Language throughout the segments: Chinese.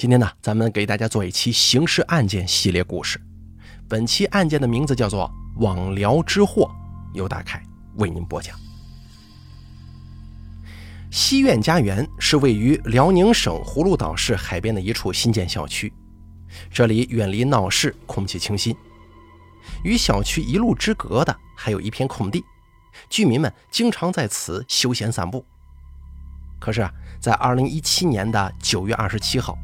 今天呢，咱们给大家做一期刑事案件系列故事。本期案件的名字叫做“网聊之祸”，由大凯为您播讲。西苑家园是位于辽宁省葫芦岛市海边的一处新建小区，这里远离闹市，空气清新。与小区一路之隔的还有一片空地，居民们经常在此休闲散步。可是啊，在二零一七年的九月二十七号，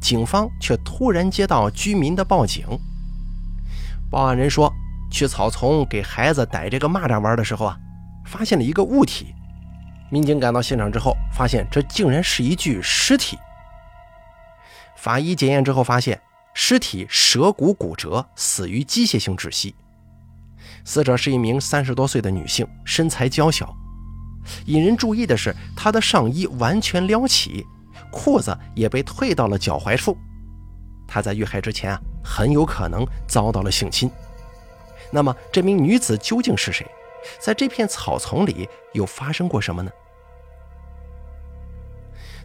警方却突然接到居民的报警。报案人说，去草丛给孩子逮这个蚂蚱玩的时候啊，发现了一个物体。民警赶到现场之后，发现这竟然是一具尸体。法医检验之后发现，尸体舌骨骨折，死于机械性窒息。死者是一名三十多岁的女性，身材娇小。引人注意的是，她的上衣完全撩起，裤子也被退到了脚踝处。她在遇害之前啊，很有可能遭到了性侵。那么，这名女子究竟是谁？在这片草丛里又发生过什么呢？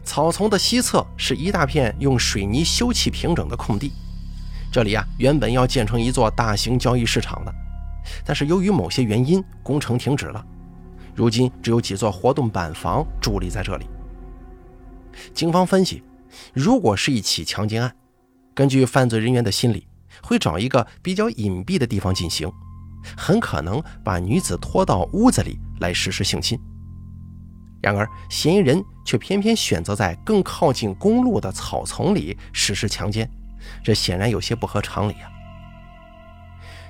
草丛的西侧是一大片用水泥修砌平整的空地，这里啊原本要建成一座大型交易市场的，但是由于某些原因，工程停止了。如今只有几座活动板房伫立在这里。警方分析，如果是一起强奸案，根据犯罪人员的心理，会找一个比较隐蔽的地方进行，很可能把女子拖到屋子里来实施性侵。然而，嫌疑人却偏偏选择在更靠近公路的草丛里实施强奸，这显然有些不合常理啊！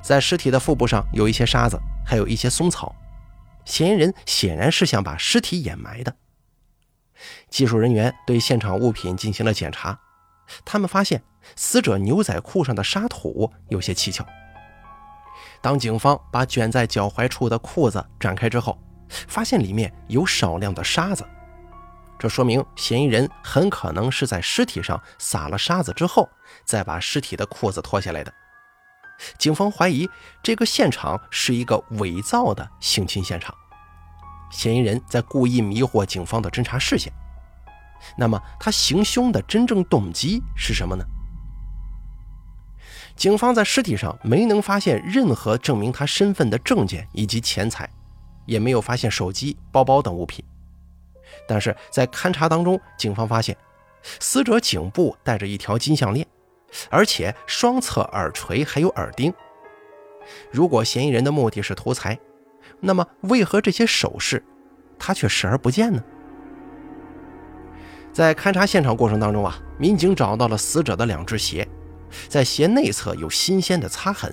在尸体的腹部上有一些沙子，还有一些松草。嫌疑人显然是想把尸体掩埋的。技术人员对现场物品进行了检查，他们发现死者牛仔裤上的沙土有些蹊跷。当警方把卷在脚踝处的裤子展开之后，发现里面有少量的沙子，这说明嫌疑人很可能是在尸体上撒了沙子之后，再把尸体的裤子脱下来的。警方怀疑这个现场是一个伪造的性侵现场，嫌疑人在故意迷惑警方的侦查视线。那么他行凶的真正动机是什么呢？警方在尸体上没能发现任何证明他身份的证件以及钱财，也没有发现手机、包包等物品。但是在勘查当中，警方发现死者颈部戴着一条金项链。而且双侧耳垂还有耳钉。如果嫌疑人的目的是图财，那么为何这些首饰他却视而不见呢？在勘察现场过程当中啊，民警找到了死者的两只鞋，在鞋内侧有新鲜的擦痕，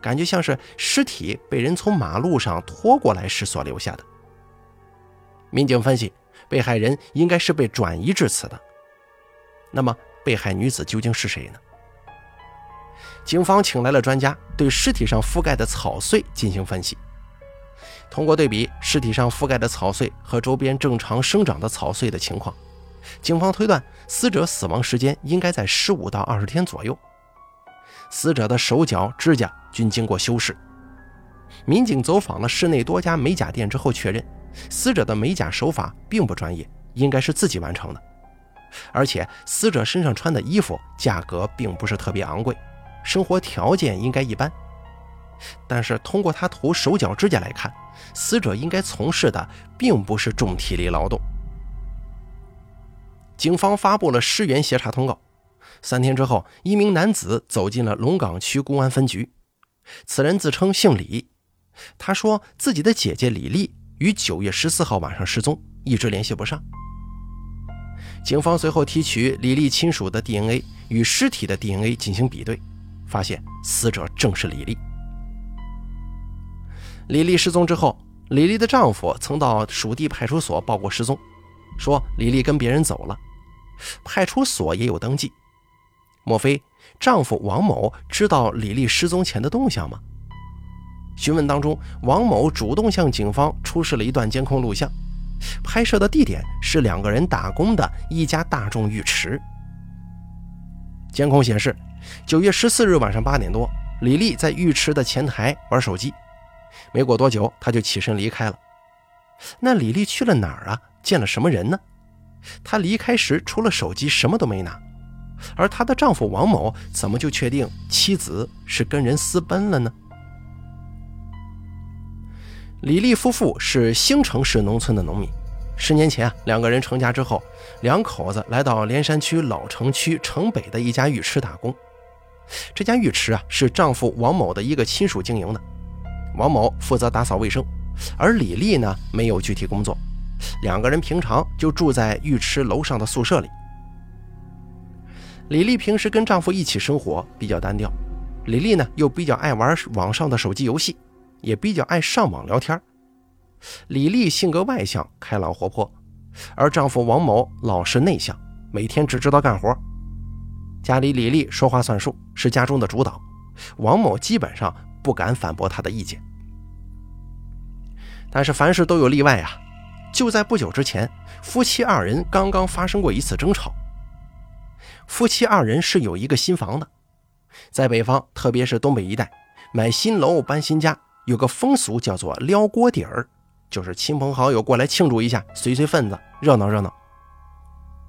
感觉像是尸体被人从马路上拖过来时所留下的。民警分析，被害人应该是被转移至此的。那么，被害女子究竟是谁呢？警方请来了专家，对尸体上覆盖的草穗进行分析。通过对比尸体上覆盖的草穗和周边正常生长的草穗的情况，警方推断死者死亡时间应该在十五到二十天左右。死者的手脚、指甲均经过修饰。民警走访了市内多家美甲店之后，确认死者的美甲手法并不专业，应该是自己完成的。而且死者身上穿的衣服价格并不是特别昂贵。生活条件应该一般，但是通过他涂手脚指甲来看，死者应该从事的并不是重体力劳动。警方发布了尸源协查通告。三天之后，一名男子走进了龙岗区公安分局。此人自称姓李，他说自己的姐姐李丽于九月十四号晚上失踪，一直联系不上。警方随后提取李丽亲属的 DNA 与尸体的 DNA 进行比对。发现死者正是李丽。李丽失踪之后，李丽的丈夫曾到属地派出所报过失踪，说李丽跟别人走了。派出所也有登记。莫非丈夫王某知道李丽失踪前的动向吗？询问当中，王某主动向警方出示了一段监控录像，拍摄的地点是两个人打工的一家大众浴池。监控显示。九月十四日晚上八点多，李丽在浴池的前台玩手机，没过多久，他就起身离开了。那李丽去了哪儿啊？见了什么人呢？她离开时除了手机什么都没拿，而她的丈夫王某怎么就确定妻子是跟人私奔了呢？李丽夫妇是兴城市农村的农民。十年前啊，两个人成家之后，两口子来到连山区老城区城北的一家浴池打工。这家浴池啊，是丈夫王某的一个亲属经营的。王某负责打扫卫生，而李丽呢，没有具体工作。两个人平常就住在浴池楼上的宿舍里。李丽平时跟丈夫一起生活比较单调，李丽呢又比较爱玩网上的手机游戏，也比较爱上网聊天。李丽性格外向、开朗活泼，而丈夫王某老实内向，每天只知道干活。家里李丽说话算数，是家中的主导，王某基本上不敢反驳他的意见。但是凡事都有例外啊！就在不久之前，夫妻二人刚刚发生过一次争吵。夫妻二人是有一个新房的，在北方，特别是东北一带，买新楼搬新家有个风俗叫做撩锅底儿。就是亲朋好友过来庆祝一下，随随份子，热闹热闹。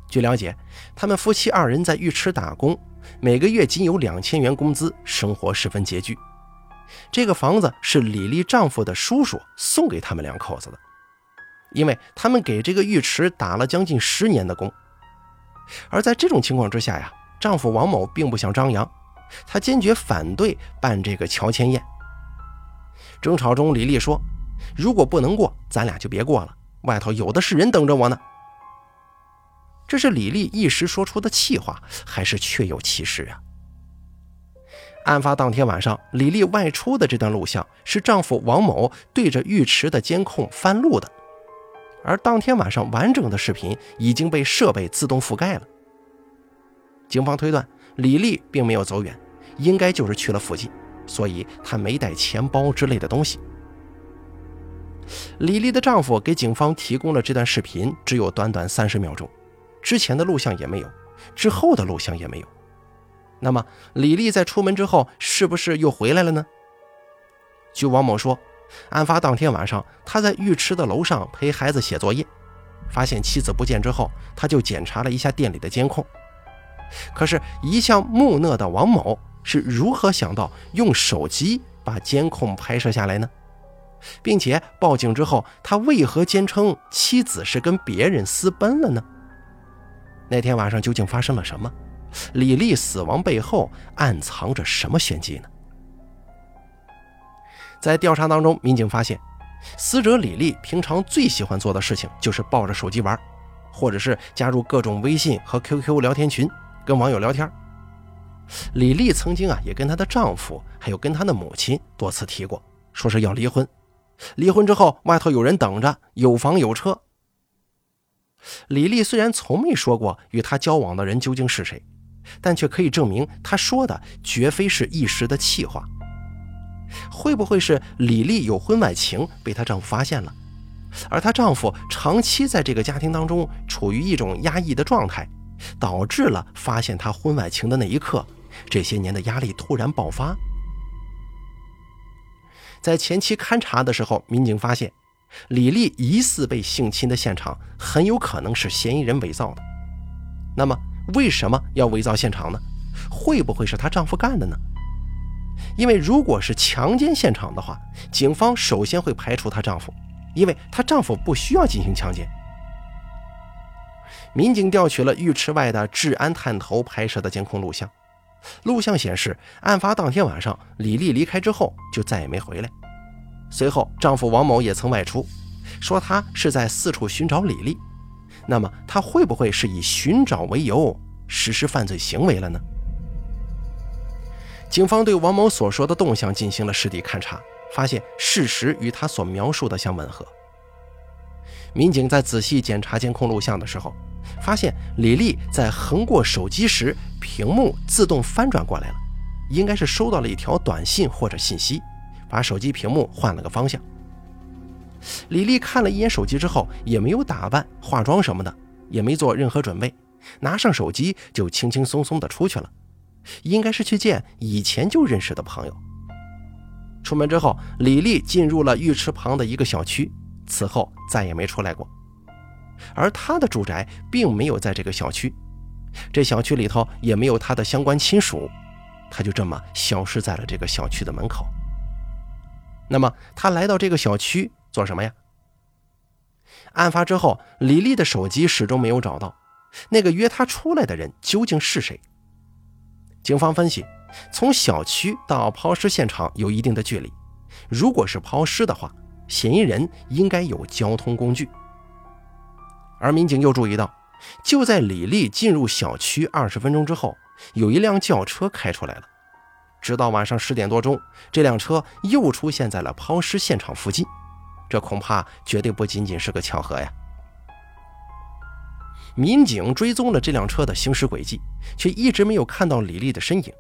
据了解，他们夫妻二人在浴池打工，每个月仅有两千元工资，生活十分拮据。这个房子是李丽丈夫的叔叔送给他们两口子的，因为他们给这个浴池打了将近十年的工。而在这种情况之下呀，丈夫王某并不想张扬，他坚决反对办这个乔迁宴。争吵中，李丽说。如果不能过，咱俩就别过了。外头有的是人等着我呢。这是李丽一时说出的气话，还是确有其事啊？案发当天晚上，李丽外出的这段录像是丈夫王某对着浴池的监控翻录的，而当天晚上完整的视频已经被设备自动覆盖了。警方推断，李丽并没有走远，应该就是去了附近，所以她没带钱包之类的东西。李丽的丈夫给警方提供了这段视频，只有短短三十秒钟，之前的录像也没有，之后的录像也没有。那么，李丽在出门之后是不是又回来了呢？据王某说，案发当天晚上，他在浴池的楼上陪孩子写作业，发现妻子不见之后，他就检查了一下店里的监控。可是，一向木讷的王某是如何想到用手机把监控拍摄下来呢？并且报警之后，他为何坚称妻子是跟别人私奔了呢？那天晚上究竟发生了什么？李丽死亡背后暗藏着什么玄机呢？在调查当中，民警发现，死者李丽平常最喜欢做的事情就是抱着手机玩，或者是加入各种微信和 QQ 聊天群，跟网友聊天。李丽曾经啊，也跟她的丈夫，还有跟她的母亲多次提过，说是要离婚。离婚之后，外头有人等着，有房有车。李丽虽然从没说过与她交往的人究竟是谁，但却可以证明她说的绝非是一时的气话。会不会是李丽有婚外情被她丈夫发现了，而她丈夫长期在这个家庭当中处于一种压抑的状态，导致了发现她婚外情的那一刻，这些年的压力突然爆发？在前期勘查的时候，民警发现李丽疑似被性侵的现场很有可能是嫌疑人伪造的。那么，为什么要伪造现场呢？会不会是她丈夫干的呢？因为如果是强奸现场的话，警方首先会排除她丈夫，因为她丈夫不需要进行强奸。民警调取了浴池外的治安探头拍摄的监控录像。录像显示，案发当天晚上，李丽离开之后就再也没回来。随后，丈夫王某也曾外出，说他是在四处寻找李丽。那么，他会不会是以寻找为由实施犯罪行为了呢？警方对王某所说的动向进行了实地勘查，发现事实与他所描述的相吻合。民警在仔细检查监控录像的时候。发现李丽在横过手机时，屏幕自动翻转过来了，应该是收到了一条短信或者信息，把手机屏幕换了个方向。李丽看了一眼手机之后，也没有打扮、化妆什么的，也没做任何准备，拿上手机就轻轻松松的出去了，应该是去见以前就认识的朋友。出门之后，李丽进入了浴池旁的一个小区，此后再也没出来过。而她的住宅并没有在这个小区，这小区里头也没有她的相关亲属，她就这么消失在了这个小区的门口。那么她来到这个小区做什么呀？案发之后，李丽的手机始终没有找到，那个约她出来的人究竟是谁？警方分析，从小区到抛尸现场有一定的距离，如果是抛尸的话，嫌疑人应该有交通工具。而民警又注意到，就在李丽进入小区二十分钟之后，有一辆轿车开出来了。直到晚上十点多钟，这辆车又出现在了抛尸现场附近。这恐怕绝对不仅仅是个巧合呀！民警追踪了这辆车的行驶轨迹，却一直没有看到李丽的身影。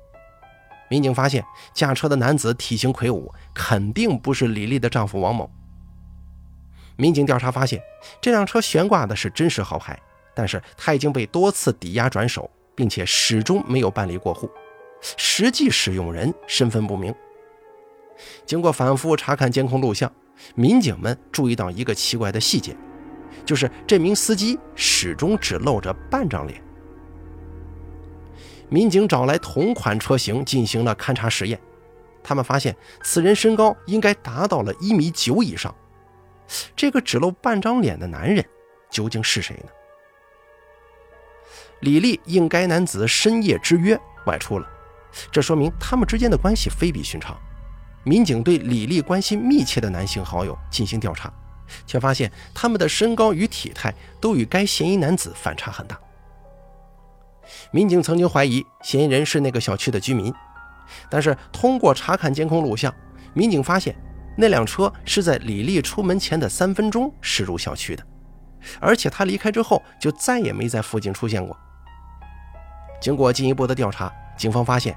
民警发现驾车的男子体型魁梧，肯定不是李丽的丈夫王某。民警调查发现，这辆车悬挂的是真实号牌，但是他已经被多次抵押转手，并且始终没有办理过户，实际使用人身份不明。经过反复查看监控录像。民警们注意到一个奇怪的细节，就是这名司机始终只露着半张脸。民警找来同款车型进行了勘查实验，他们发现此人身高应该达到了一米九以上。这个只露半张脸的男人究竟是谁呢？李丽应该男子深夜之约外出了，这说明他们之间的关系非比寻常。民警对李丽关系密切的男性好友进行调查，却发现他们的身高与体态都与该嫌疑男子反差很大。民警曾经怀疑嫌疑人是那个小区的居民，但是通过查看监控录像，民警发现那辆车是在李丽出门前的三分钟驶入小区的，而且他离开之后就再也没在附近出现过。经过进一步的调查，警方发现。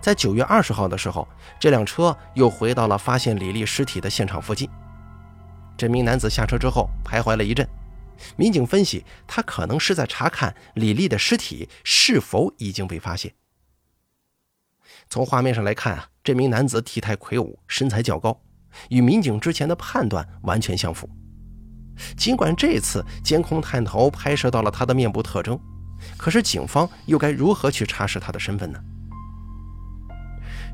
在九月二十号的时候，这辆车又回到了发现李丽尸体的现场附近。这名男子下车之后徘徊了一阵，民警分析他可能是在查看李丽的尸体是否已经被发现。从画面上来看啊，这名男子体态魁梧，身材较高，与民警之前的判断完全相符。尽管这次监控探头拍摄到了他的面部特征，可是警方又该如何去查实他的身份呢？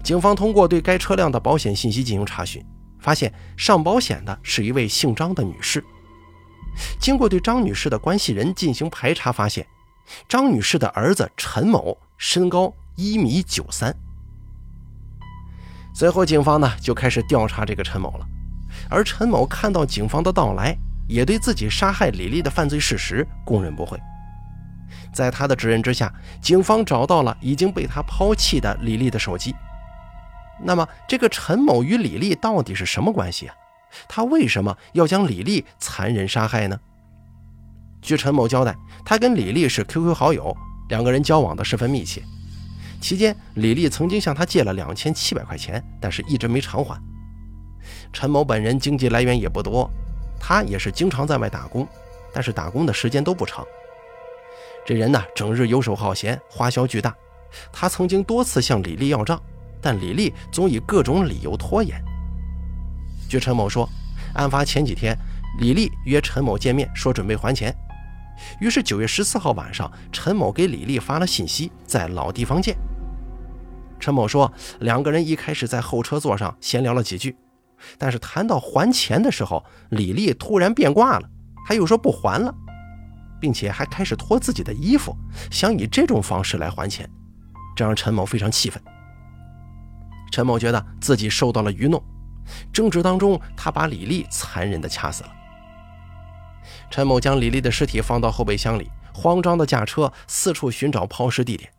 警方通过对该车辆的保险信息进行查询，发现上保险的是一位姓张的女士。经过对张女士的关系人进行排查，发现张女士的儿子陈某身高一米九三。随后，警方呢就开始调查这个陈某了。而陈某看到警方的到来，也对自己杀害李丽的犯罪事实供认不讳。在他的指认之下，警方找到了已经被他抛弃的李丽的手机。那么，这个陈某与李丽到底是什么关系啊？他为什么要将李丽残忍杀害呢？据陈某交代，他跟李丽是 QQ 好友，两个人交往的十分密切。期间，李丽曾经向他借了两千七百块钱，但是一直没偿还。陈某本人经济来源也不多，他也是经常在外打工，但是打工的时间都不长。这人呢，整日游手好闲，花销巨大。他曾经多次向李丽要账。但李丽总以各种理由拖延。据陈某说，案发前几天，李丽约陈某见面，说准备还钱。于是九月十四号晚上，陈某给李丽发了信息，在老地方见。陈某说，两个人一开始在后车座上闲聊了几句，但是谈到还钱的时候，李丽突然变卦了，他又说不还了，并且还开始脱自己的衣服，想以这种方式来还钱，这让陈某非常气愤。陈某觉得自己受到了愚弄，争执当中，他把李丽残忍地掐死了。陈某将李丽的尸体放到后备箱里，慌张地驾车四处寻找抛尸地点，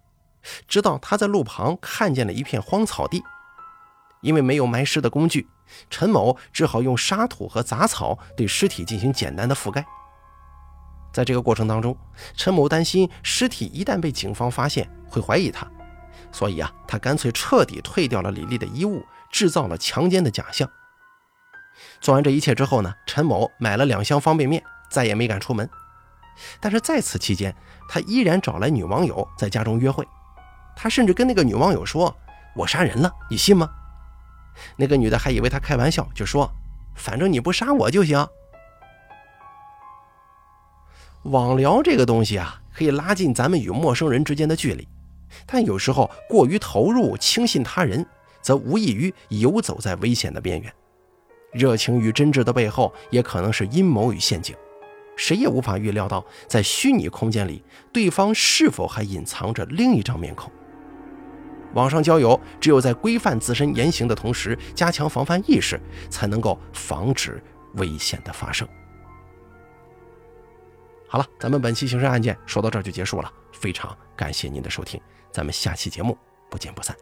直到他在路旁看见了一片荒草地。因为没有埋尸的工具，陈某只好用沙土和杂草对尸体进行简单的覆盖。在这个过程当中，陈某担心尸体一旦被警方发现，会怀疑他。所以啊，他干脆彻底退掉了李丽的衣物，制造了强奸的假象。做完这一切之后呢，陈某买了两箱方便面，再也没敢出门。但是在此期间，他依然找来女网友在家中约会。他甚至跟那个女网友说：“我杀人了，你信吗？”那个女的还以为他开玩笑，就说：“反正你不杀我就行。”网聊这个东西啊，可以拉近咱们与陌生人之间的距离，但有时候过于投入、轻信他人，则无异于游走在危险的边缘。热情与真挚的背后，也可能是阴谋与陷阱。谁也无法预料到，在虚拟空间里，对方是否还隐藏着另一张面孔。网上交友，只有在规范自身言行的同时，加强防范意识，才能够防止危险的发生。好了，咱们本期刑事案件说到这儿就结束了，非常感谢您的收听，咱们下期节目不见不散。